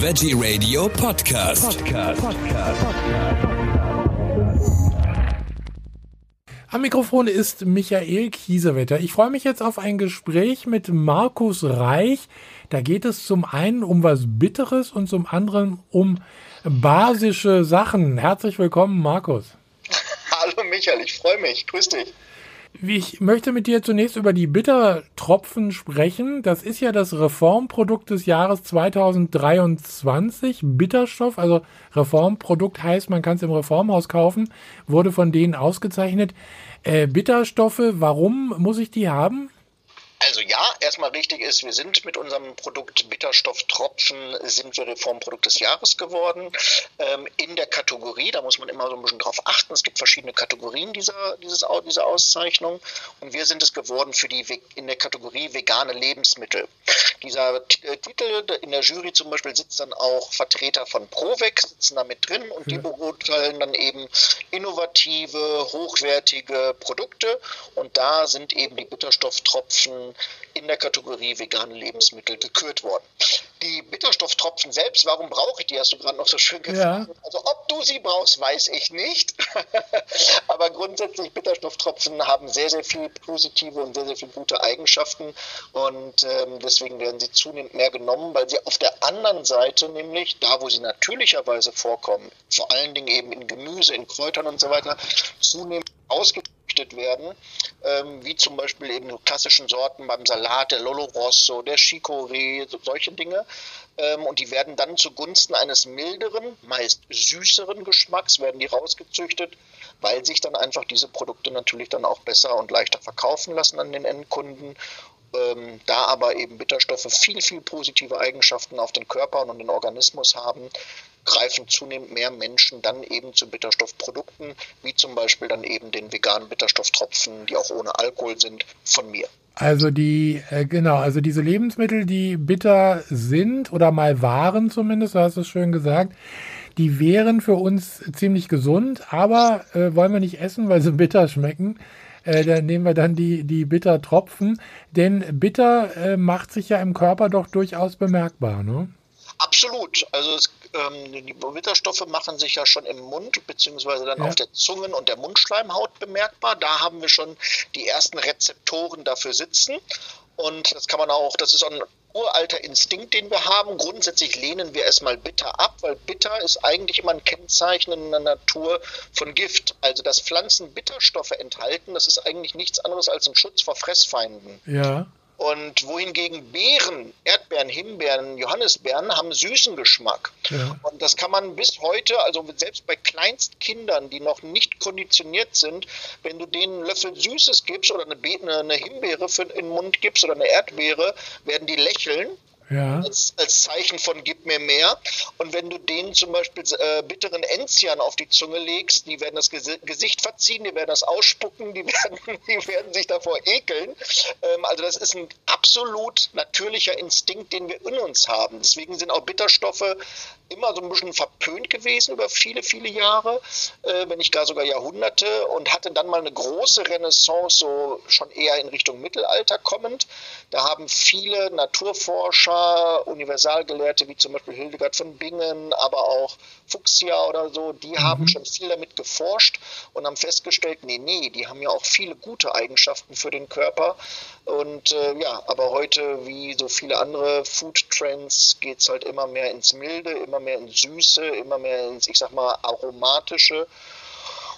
Veggie Radio Podcast. Podcast. Podcast. Am Mikrofon ist Michael Kiesewetter. Ich freue mich jetzt auf ein Gespräch mit Markus Reich. Da geht es zum einen um was Bitteres und zum anderen um basische Sachen. Herzlich willkommen, Markus. Hallo Michael, ich freue mich. Grüß dich. Ich möchte mit dir zunächst über die Bittertropfen sprechen. Das ist ja das Reformprodukt des Jahres 2023. Bitterstoff, also Reformprodukt heißt, man kann es im Reformhaus kaufen, wurde von denen ausgezeichnet. Äh, Bitterstoffe, warum muss ich die haben? Also ja, erstmal richtig ist, wir sind mit unserem Produkt Bitterstofftropfen sind wir Reformprodukt des Jahres geworden. Ähm, in der Kategorie, da muss man immer so ein bisschen drauf achten, es gibt verschiedene Kategorien dieser, dieses, dieser Auszeichnung und wir sind es geworden für die in der Kategorie vegane Lebensmittel. Dieser äh, Titel in der Jury zum Beispiel sitzt dann auch Vertreter von Provec, sitzen da mit drin und die beurteilen dann eben innovative, hochwertige Produkte und da sind eben die Bitterstofftropfen in der Kategorie vegane Lebensmittel gekürt worden. Die Bitterstofftropfen selbst, warum brauche ich die, hast du gerade noch so schön gefragt. Ja. Also ob du sie brauchst, weiß ich nicht. Aber grundsätzlich Bitterstofftropfen haben sehr, sehr viel positive und sehr, sehr viele gute Eigenschaften und ähm, deswegen werden sie zunehmend mehr genommen, weil sie auf der anderen Seite nämlich, da wo sie natürlicherweise vorkommen, vor allen Dingen eben in Gemüse, in Kräutern und so weiter, zunehmend ausgezüchtet werden, ähm, wie zum Beispiel eben klassischen Sorten beim Salat, der Lolo Rosso, der Chicorée, so, solche Dinge. Ähm, und die werden dann zugunsten eines milderen, meist süßeren Geschmacks, werden die rausgezüchtet, weil sich dann einfach diese Produkte natürlich dann auch besser und leichter verkaufen lassen an den Endkunden ähm, da aber eben Bitterstoffe viel, viel positive Eigenschaften auf den Körper und den Organismus haben, greifen zunehmend mehr Menschen dann eben zu Bitterstoffprodukten, wie zum Beispiel dann eben den veganen Bitterstofftropfen, die auch ohne Alkohol sind, von mir. Also die, äh, genau, also diese Lebensmittel, die bitter sind oder mal waren zumindest, du hast es schön gesagt, die wären für uns ziemlich gesund, aber äh, wollen wir nicht essen, weil sie bitter schmecken. Äh, dann nehmen wir dann die, die Bittertropfen. Denn bitter äh, macht sich ja im Körper doch durchaus bemerkbar, ne? Absolut. Also es, ähm, die Bitterstoffe machen sich ja schon im Mund beziehungsweise dann ja. auf der Zungen- und der Mundschleimhaut bemerkbar. Da haben wir schon die ersten Rezeptoren dafür sitzen. Und das kann man auch, das ist ein uralter Instinkt, den wir haben. Grundsätzlich lehnen wir erstmal bitter ab, weil bitter ist eigentlich immer ein Kennzeichen in der Natur von Gift. Also dass Pflanzen Bitterstoffe enthalten, das ist eigentlich nichts anderes als ein Schutz vor Fressfeinden. Ja. Und wohingegen Beeren, Erdbeeren, Himbeeren, Johannisbeeren haben süßen Geschmack. Ja. Und das kann man bis heute, also selbst bei Kleinstkindern, die noch nicht konditioniert sind, wenn du denen einen Löffel Süßes gibst oder eine, Be eine Himbeere für in den Mund gibst oder eine Erdbeere, werden die lächeln ja. als, als, Zeichen von gib mir mehr. Und wenn du denen zum Beispiel äh, bitteren Enzian auf die Zunge legst, die werden das Gesicht verziehen, die werden das ausspucken, die werden, die werden sich davor ekeln. Ähm, also das ist ein absolut natürlicher Instinkt, den wir in uns haben. Deswegen sind auch Bitterstoffe immer so ein bisschen verpönt gewesen über viele, viele Jahre, äh, wenn nicht gar sogar Jahrhunderte und hatte dann mal eine große Renaissance, so schon eher in Richtung Mittelalter kommend. Da haben viele Naturforscher, Universalgelehrte wie zum Beispiel Hildegard von Bingen, aber auch Fuchsia oder so, die mhm. haben schon viel damit geforscht und haben festgestellt, nee, nee, die haben ja auch viele gute Eigenschaften für den Körper. Und äh, ja, aber heute, wie so viele andere Food Trends, geht es halt immer mehr ins Milde, immer mehr ins Süße, immer mehr ins, ich sag mal, Aromatische.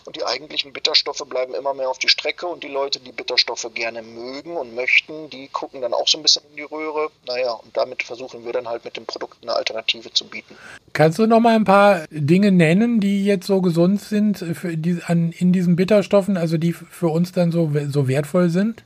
Und die eigentlichen Bitterstoffe bleiben immer mehr auf die Strecke und die Leute, die Bitterstoffe gerne mögen und möchten, die gucken dann auch so ein bisschen in die Röhre. Naja, und damit versuchen wir dann halt mit dem Produkt eine Alternative zu bieten. Kannst du noch mal ein paar Dinge nennen, die jetzt so gesund sind die, an, in diesen Bitterstoffen, also die für uns dann so, so wertvoll sind?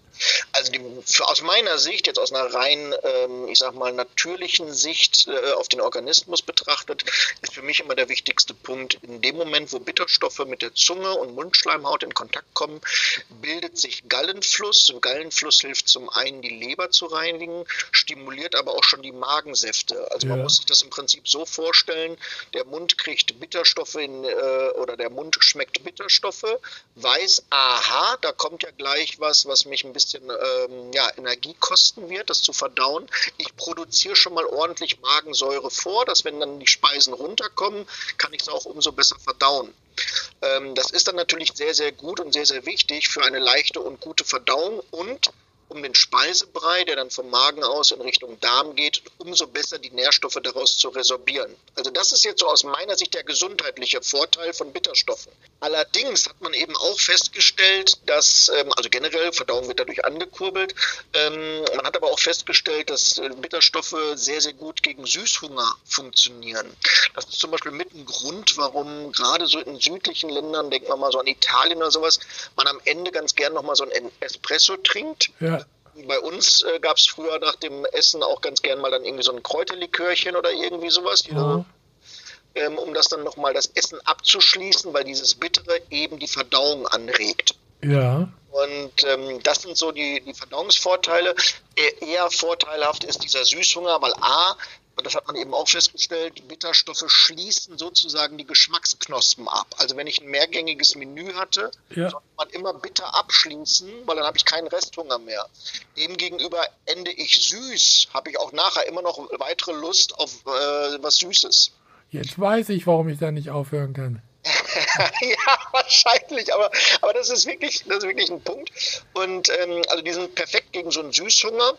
Also die, aus meiner Sicht, jetzt aus einer rein, ähm, ich sag mal, natürlichen Sicht äh, auf den Organismus betrachtet, ist für mich immer der wichtigste Punkt, in dem Moment, wo Bitterstoffe mit der Zunge und Mundschleimhaut in Kontakt kommen, bildet sich Gallenfluss. Und Gallenfluss hilft zum einen, die Leber zu reinigen, stimuliert aber auch schon die Magensäfte. Also ja. man muss sich das im Prinzip so vorstellen, der Mund kriegt Bitterstoffe in, äh, oder der Mund schmeckt Bitterstoffe, weiß, aha, da kommt ja gleich was, was mich ein bisschen ähm, ja, Energie kosten wird, das zu verdauen. Ich produziere schon mal ordentlich Magensäure vor, dass wenn dann die Speisen runterkommen, kann ich es auch umso besser verdauen. Ähm, das ist dann natürlich sehr, sehr gut und sehr, sehr wichtig für eine leichte und gute Verdauung und um den Speisebrei, der dann vom Magen aus in Richtung Darm geht, umso besser die Nährstoffe daraus zu resorbieren. Also das ist jetzt so aus meiner Sicht der gesundheitliche Vorteil von Bitterstoffen. Allerdings hat man eben auch festgestellt, dass, ähm, also generell Verdauung wird dadurch angekurbelt, ähm, man hat aber auch festgestellt, dass äh, Bitterstoffe sehr, sehr gut gegen Süßhunger funktionieren. Das ist zum Beispiel mit ein Grund, warum gerade so in südlichen Ländern, denken wir mal so an Italien oder sowas, man am Ende ganz gern nochmal so ein Espresso trinkt. Ja bei uns äh, gab es früher nach dem Essen auch ganz gern mal dann irgendwie so ein Kräuterlikörchen oder irgendwie sowas, mhm. ähm, um das dann nochmal das Essen abzuschließen, weil dieses Bittere eben die Verdauung anregt. Ja. Und ähm, das sind so die, die Verdauungsvorteile. E eher vorteilhaft ist dieser Süßhunger, weil A, und das hat man eben auch festgestellt, Bitterstoffe schließen sozusagen die Geschmacksknospen ab. Also wenn ich ein mehrgängiges Menü hatte, ja. sollte man immer bitter abschließen, weil dann habe ich keinen Resthunger mehr. Demgegenüber ende ich süß, habe ich auch nachher immer noch weitere Lust auf äh, was Süßes. Jetzt weiß ich, warum ich da nicht aufhören kann. ja, wahrscheinlich, aber, aber das ist wirklich, das ist wirklich ein Punkt. Und ähm, also die sind perfekt gegen so einen Süßhunger.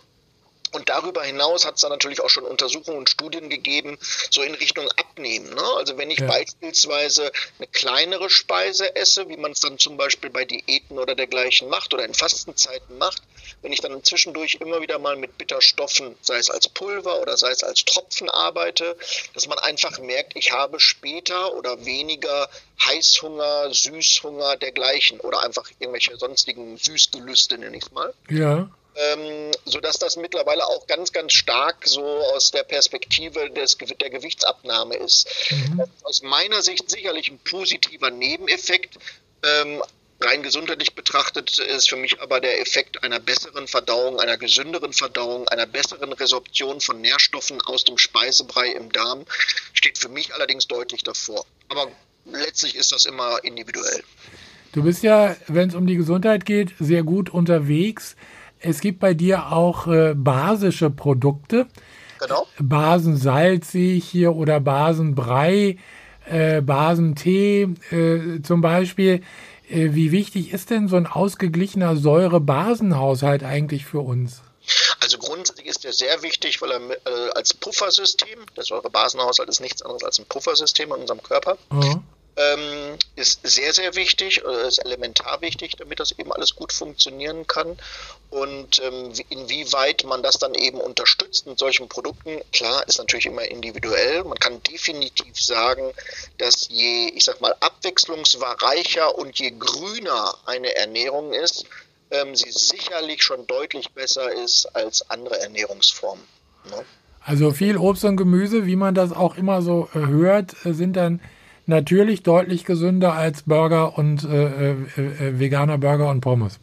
Und darüber hinaus hat es dann natürlich auch schon Untersuchungen und Studien gegeben, so in Richtung Abnehmen. Ne? Also wenn ich ja. beispielsweise eine kleinere Speise esse, wie man es dann zum Beispiel bei Diäten oder dergleichen macht oder in Fastenzeiten macht, wenn ich dann zwischendurch immer wieder mal mit Bitterstoffen, sei es als Pulver oder sei es als Tropfen arbeite, dass man einfach merkt, ich habe später oder weniger Heißhunger, Süßhunger, dergleichen oder einfach irgendwelche sonstigen Süßgelüste, nenne ich es mal. Ja ähm, sodass das mittlerweile auch ganz, ganz stark so aus der Perspektive des, der Gewichtsabnahme ist. Mhm. aus meiner Sicht sicherlich ein positiver Nebeneffekt. Ähm, rein gesundheitlich betrachtet ist für mich aber der Effekt einer besseren Verdauung, einer gesünderen Verdauung, einer besseren Resorption von Nährstoffen aus dem Speisebrei im Darm, steht für mich allerdings deutlich davor. Aber letztlich ist das immer individuell. Du bist ja, wenn es um die Gesundheit geht, sehr gut unterwegs. Es gibt bei dir auch äh, basische Produkte. Genau. Basensalz sehe ich hier oder Basenbrei, äh, Basentee äh, zum Beispiel. Äh, wie wichtig ist denn so ein ausgeglichener Säure-Basenhaushalt eigentlich für uns? Also grundsätzlich ist der sehr wichtig, weil er äh, als Puffersystem, der Säure-Basenhaushalt ist nichts anderes als ein Puffersystem in unserem Körper, mhm ähm, ist sehr, sehr wichtig, äh, ist elementar wichtig, damit das eben alles gut funktionieren kann. Und ähm, inwieweit man das dann eben unterstützt mit solchen Produkten, klar, ist natürlich immer individuell. Man kann definitiv sagen, dass je, ich sag mal, abwechslungsreicher und je grüner eine Ernährung ist, ähm, sie sicherlich schon deutlich besser ist als andere Ernährungsformen. Ne? Also viel Obst und Gemüse, wie man das auch immer so äh, hört, äh, sind dann natürlich deutlich gesünder als Burger und äh, äh, äh, veganer Burger und Pommes.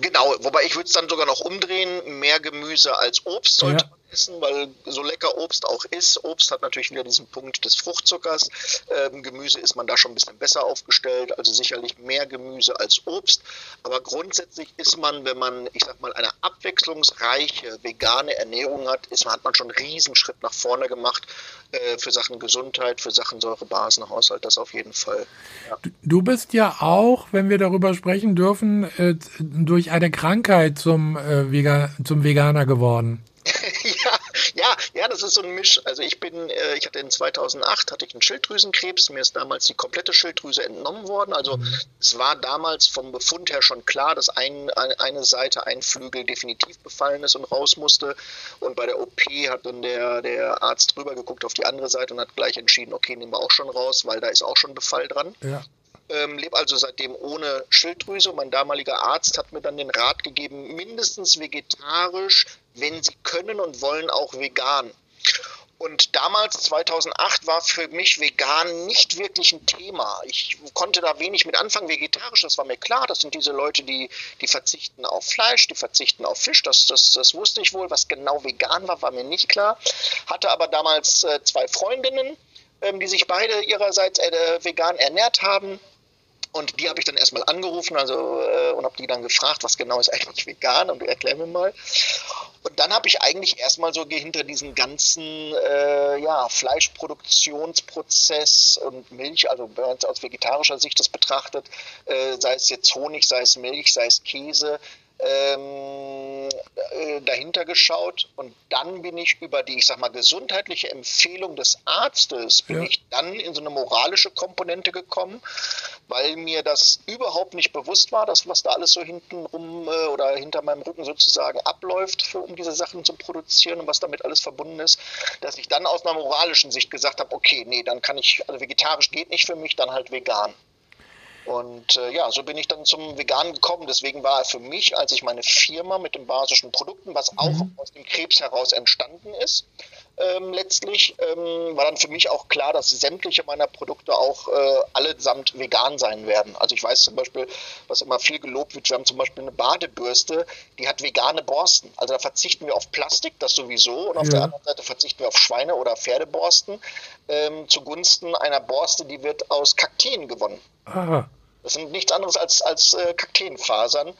Genau, wobei ich würde es dann sogar noch umdrehen, mehr Gemüse als Obst sollte ja. man essen, weil so lecker Obst auch ist. Obst hat natürlich wieder diesen Punkt des Fruchtzuckers. Ähm, Gemüse ist man da schon ein bisschen besser aufgestellt, also sicherlich mehr Gemüse als Obst. Aber grundsätzlich ist man, wenn man, ich sag mal, eine abwechslungsreiche vegane Ernährung hat, ist, hat man schon einen Riesenschritt nach vorne gemacht äh, für Sachen Gesundheit, für Sachen Säurebasenhaushalt, das auf jeden Fall. Ja. Du bist ja auch, wenn wir darüber sprechen dürfen, äh, durch eine Krankheit zum, äh, Vegan, zum Veganer geworden. Ja, das ist so ein Misch. Also ich bin, äh, ich hatte in 2008 hatte ich einen Schilddrüsenkrebs. Mir ist damals die komplette Schilddrüse entnommen worden. Also mhm. es war damals vom Befund her schon klar, dass ein, eine Seite, ein Flügel definitiv befallen ist und raus musste. Und bei der OP hat dann der, der Arzt drüber geguckt auf die andere Seite und hat gleich entschieden, okay, nehmen wir auch schon raus, weil da ist auch schon Befall dran. Ja ähm, lebe also seitdem ohne Schilddrüse. Mein damaliger Arzt hat mir dann den Rat gegeben, mindestens vegetarisch, wenn Sie können und wollen, auch vegan. Und damals, 2008, war für mich vegan nicht wirklich ein Thema. Ich konnte da wenig mit anfangen. Vegetarisch, das war mir klar. Das sind diese Leute, die, die verzichten auf Fleisch, die verzichten auf Fisch. Das, das, das wusste ich wohl. Was genau vegan war, war mir nicht klar. Hatte aber damals äh, zwei Freundinnen, ähm, die sich beide ihrerseits äh, vegan ernährt haben Und die habe ich dann erstmal angerufen also, äh, und habe die dann gefragt, was genau ist eigentlich vegan und erklär mir mal. Und dann habe ich eigentlich erstmal so hinter diesen ganzen äh, ja, Fleischproduktionsprozess und Milch, also wenn man es aus vegetarischer Sicht das betrachtet, äh, sei es jetzt Honig, sei es Milch, sei es Käse, ähm, äh, dahinter geschaut und dann bin ich über die, ich sag mal, gesundheitliche Empfehlung des Arztes, bin ja. ich dann in so eine moralische Komponente gekommen, weil mir das überhaupt nicht bewusst war, dass was da alles so hinten rum äh, oder hinter meinem Rücken sozusagen abläuft, für, um diese Sachen zu produzieren und was damit alles verbunden ist, dass ich dann aus einer moralischen Sicht gesagt habe, okay, nee, dann kann ich, also vegetarisch geht nicht für mich, dann halt vegan. Und äh, ja, so bin ich dann zum Veganen gekommen. Deswegen war für mich, als ich meine Firma mit den basischen Produkten, was auch mhm. aus dem Krebs heraus entstanden ist, ähm, letztlich, ähm, war dann für mich auch klar, dass sämtliche meiner Produkte auch äh, allesamt vegan sein werden. Also ich weiß zum Beispiel, was immer viel gelobt wird, wir haben zum Beispiel eine Badebürste, die hat vegane Borsten. Also da verzichten wir auf Plastik, das sowieso, und auf ja. der anderen Seite verzichten wir auf Schweine- oder Pferdeborsten ähm, zugunsten einer Borste, die wird aus Kakteen gewonnen. Aha. Das sind nichts anderes als, als äh, Kakteenfasern.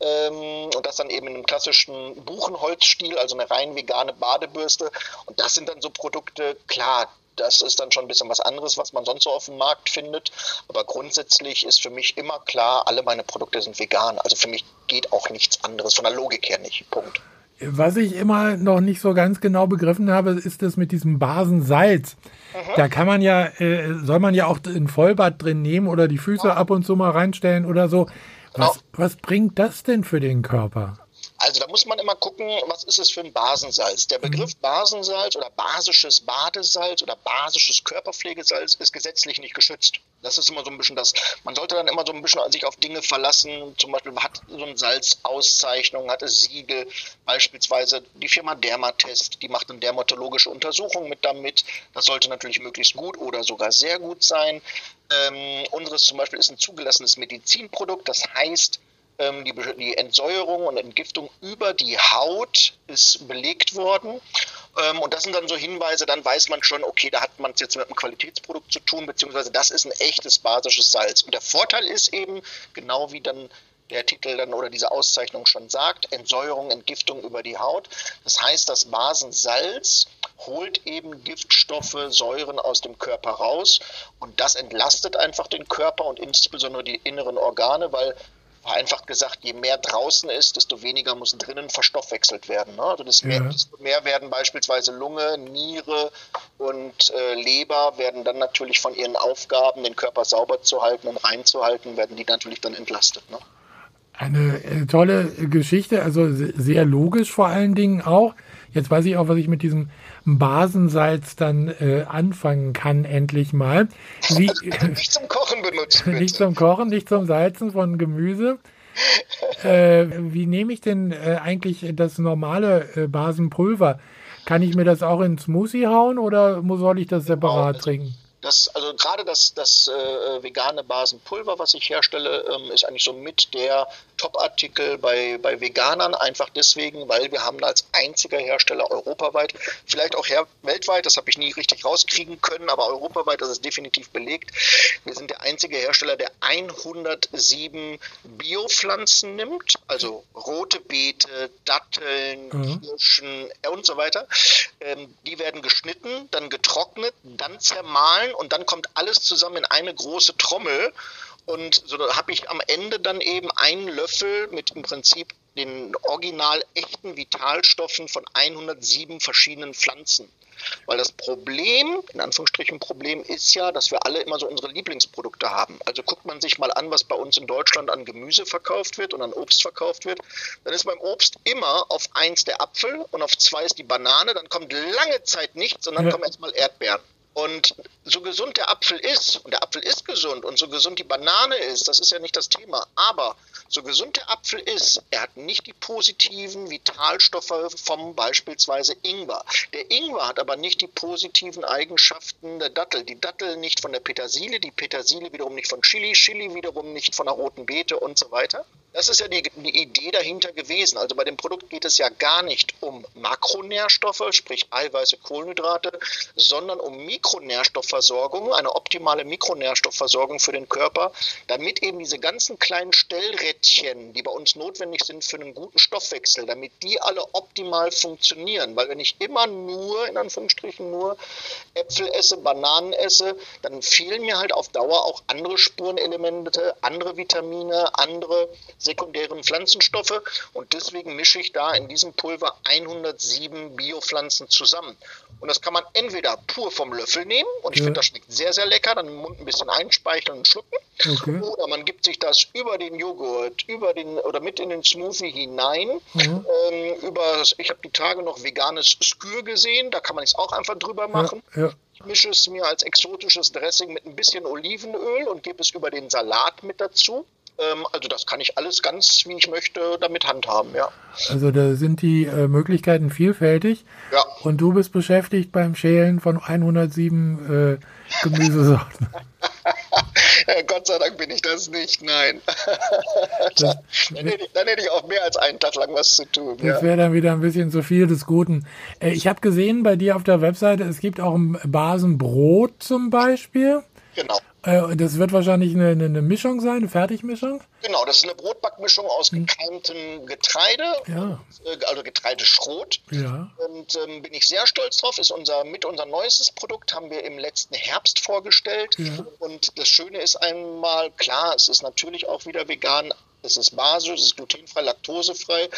Ähm, und das dann eben in einem klassischen Buchenholzstil, also eine rein vegane Badebürste. Und das sind dann so Produkte, klar, das ist dann schon ein bisschen was anderes, was man sonst so auf dem Markt findet. Aber grundsätzlich ist für mich immer klar, alle meine Produkte sind vegan. Also für mich geht auch nichts anderes, von der Logik her nicht. Punkt. Was ich immer noch nicht so ganz genau begriffen habe, ist das mit diesem Basensalz. Mhm. Da kann man ja, äh, soll man ja auch ein Vollbad drin nehmen oder die Füße ja. ab und zu mal reinstellen oder so. Was, was bringt das denn für den Körper? Also da muss man immer gucken, was ist es für ein Basensalz. Der Begriff mhm. Basensalz oder basisches Badesalz oder basisches Körperpflegesalz ist gesetzlich nicht geschützt. Das ist immer so ein bisschen das. Man sollte dann immer so ein bisschen sich auf Dinge verlassen. Zum Beispiel hat so eine Salzauszeichnung, hat es Siegel. Beispielsweise die Firma Dermatest, die macht eine dermatologische Untersuchung mit damit. Das sollte natürlich möglichst gut oder sogar sehr gut sein. Ähm, unseres zum Beispiel ist ein zugelassenes Medizinprodukt. Das heißt, ähm, die, die, Entsäuerung und Entgiftung über die Haut ist belegt worden. Ähm, und das sind dann so Hinweise, dann weiß man schon, okay, da hat man es jetzt mit einem Qualitätsprodukt zu tun, beziehungsweise das ist ein echtes basisches Salz. Und der Vorteil ist eben, genau wie dann der Titel dann oder diese Auszeichnung schon sagt, Entsäuerung, Entgiftung über die Haut. Das heißt, das Basensalz holt eben Giftstoffe, Säuren aus dem Körper raus und das entlastet einfach den Körper und insbesondere die inneren Organe, weil Einfach gesagt, je mehr draußen ist, desto weniger muss drinnen verstoffwechselt werden. Ne? Also desto mehr, desto mehr, werden beispielsweise Lunge, Niere und äh, Leber werden dann natürlich von ihren Aufgaben, den Körper sauber zu halten und reinzuhalten, werden die natürlich dann entlastet. Ne? Eine äh, tolle Geschichte, also sehr logisch vor allen Dingen auch. Jetzt weiß ich auch, was ich mit diesem Basensalz dann äh, anfangen kann, endlich mal. Wie, nicht zum Kochen benutzen. Bitte. Nicht zum Kochen, nicht zum Salzen von Gemüse. äh, wie nehme ich denn äh, eigentlich das normale äh, Basenpulver? Kann ich mir das auch ins Smoothie hauen oder soll ich das separat trinken? Das, also gerade das, das äh, vegane Basenpulver, was ich herstelle, ähm, ist eigentlich so mit der Top-Artikel bei, bei Veganern, einfach deswegen, weil wir haben als einziger Hersteller europaweit, vielleicht auch weltweit, das habe ich nie richtig rauskriegen können, aber europaweit das ist definitiv belegt. Wir sind der einzige Hersteller, der 107 Biopflanzen nimmt, also rote Beete, Datteln, mhm. Kirschen äh, und so weiter. Ähm, die werden geschnitten, dann getrocknet, dann zermahlen und dann kommt alles zusammen in eine große Trommel. Und so habe ich am Ende dann eben einen Löffel mit im Prinzip den original echten Vitalstoffen von 107 verschiedenen Pflanzen. Weil das Problem, in Anführungsstrichen Problem, ist ja, dass wir alle immer so unsere Lieblingsprodukte haben. Also guckt man sich mal an, was bei uns in Deutschland an Gemüse verkauft wird und an Obst verkauft wird, dann ist beim Obst immer auf eins der Apfel und auf zwei ist die Banane, dann kommt lange Zeit nichts, sondern ja. kommen erstmal Erdbeeren. Und so gesund der Apfel ist, und der Apfel ist gesund, und so gesund die Banane ist, das ist ja nicht das Thema, aber so gesund der Apfel ist, er hat nicht die positiven Vitalstoffe vom beispielsweise Ingwer. Der Ingwer hat aber nicht die positiven Eigenschaften der Dattel. Die Dattel nicht von der Petersilie, die Petersilie wiederum nicht von Chili, Chili wiederum nicht von der roten Beete und so weiter. Das ist ja die, die, Idee dahinter gewesen. Also bei dem Produkt geht es ja gar nicht um Makronährstoffe, sprich Eiweiße, Kohlenhydrate, sondern um Mikronährstoffversorgung, eine optimale Mikronährstoffversorgung für den Körper, damit eben diese ganzen kleinen Stellrädchen, die bei uns notwendig sind für einen guten Stoffwechsel, damit die alle optimal funktionieren. Weil wenn ich immer nur, in Anführungsstrichen, nur Äpfel esse, Bananen esse, dann fehlen mir halt auf Dauer auch andere Spurenelemente, andere Vitamine, andere sekundären Pflanzenstoffe und deswegen mische ich da in diesem Pulver 107 Biopflanzen zusammen. Und das kann man entweder pur vom Löffel nehmen und ich ja. finde, das schmeckt sehr, sehr lecker, dann im Mund ein bisschen einspeicheln und schlucken. Okay. Oder man gibt sich das über den Joghurt, über den oder mit in den Smoothie hinein. Mhm. Ähm, über, ich habe die Tage noch veganes Skür gesehen, da kann man es auch einfach drüber machen. Ja, ja. Ich mische es mir als exotisches Dressing mit ein bisschen Olivenöl und gebe es über den Salat mit dazu. Ähm, also das kann ich alles ganz, wie ich möchte, damit handhaben, ja. Also da sind die äh, Möglichkeiten vielfältig. Ja. Und du bist beschäftigt beim Schälen von 107 äh, Gemüsesorten. Gott sei Dank bin ich das nicht, nein. Dann, hätte ich, dann, hätte ich, auch mehr als einen Tag lang was zu tun. Das ja. wäre dann wieder ein bisschen zu viel des Guten. Äh, ich habe gesehen bei dir auf der Webseite, es gibt auch ein Basenbrot zum Beispiel. Genau. Äh, das wird wahrscheinlich eine, eine, Mischung sein, eine Fertigmischung? Genau, das ist eine Brotbackmischung aus hm. gekeimtem Getreide, ja. und, äh, also Getreideschrot. Ja. Und ähm, bin ich sehr stolz drauf. Ist unser mit unser neuestes Produkt haben wir im letzten Herbst vorgestellt. Ja. Und das Schöne ist einmal klar, es ist natürlich auch wieder vegan. Es ist basisch, es ist glutenfrei, laktosefrei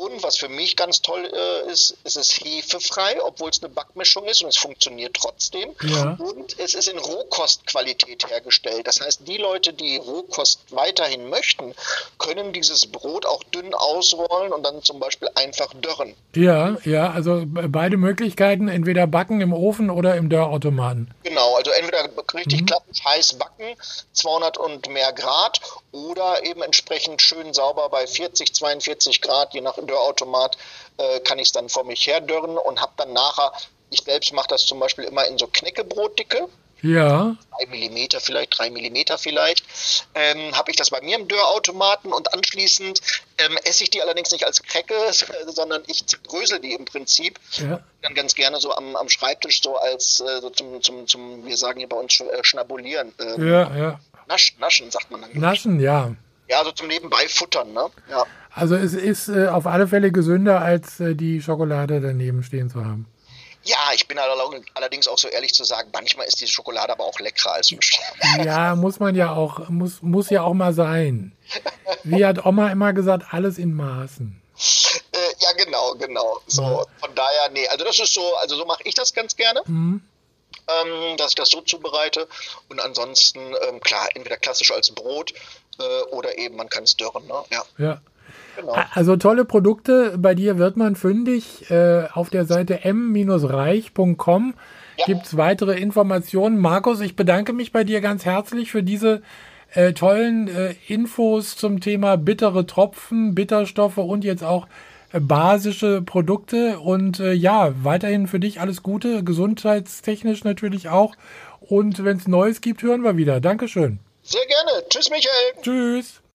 und was für mich ganz toll äh, ist, es ist hefefrei, obwohl es eine Backmischung ist und es funktioniert trotzdem. Ja. Und es ist in Rohkostqualität hergestellt. Das heißt, die Leute, die Rohkost weiterhin möchten, können dieses Brot auch dünn ausrollen und dann zum Beispiel einfach dörren. Ja, ja, also beide Möglichkeiten, entweder backen im Ofen oder im Dörrautomaten. Genau, also entweder richtig mhm. klassisch heiß backen, 200 und mehr Grad, oder eben entsprechend schön sauber bei 40, 42 Grad, je nach Dörrautomat, äh, kann ich es dann vor mich her dörren und habe dann nachher, ich selbst mache das zum Beispiel immer in so Knäckebrotdicke. Ja. Drei Millimeter vielleicht, drei Millimeter vielleicht. Ähm, habe ich das bei mir im Dörrautomaten und anschließend ähm, esse ich die allerdings nicht als Krecke, sondern ich zerbrösel die im Prinzip. Ja. Dann ganz gerne so am, am Schreibtisch so als äh, so zum, zum, zum, wir sagen hier bei uns äh, schnabulieren. Ähm, ja, ja. Naschen, naschen sagt man dann. Naschen, ja. Ja, so zum Nebenbei futtern, ne? Ja. Also es ist äh, auf alle Fälle gesünder, als äh, die Schokolade daneben stehen zu haben. Ja, ich bin allerdings auch so ehrlich zu sagen, manchmal ist die Schokolade aber auch leckerer als Ja, muss man ja auch, muss, muss ja auch mal sein. Wie hat Oma immer gesagt, alles in Maßen. Äh, ja, genau, genau. So, von daher, nee, also das ist so, also so mache ich das ganz gerne. Mhm. Ähm, dass ich das so zubereite und ansonsten, ähm, klar, entweder klassisch als Brot oder eben man kann es dörren. Ne? Ja. ja. Genau. Also tolle Produkte. Bei dir wird man fündig. Äh, auf der Seite m-reich.com ja. gibt es weitere Informationen. Markus, ich bedanke mich bei dir ganz herzlich für diese äh, tollen äh, Infos zum Thema bittere Tropfen, Bitterstoffe und jetzt auch äh, basische Produkte. Und äh, ja, weiterhin für dich alles Gute, gesundheitstechnisch natürlich auch. Und wenn es Neues gibt, hören wir wieder. Dankeschön. Sehr gerne. Tschüss, Michael. Tschüss.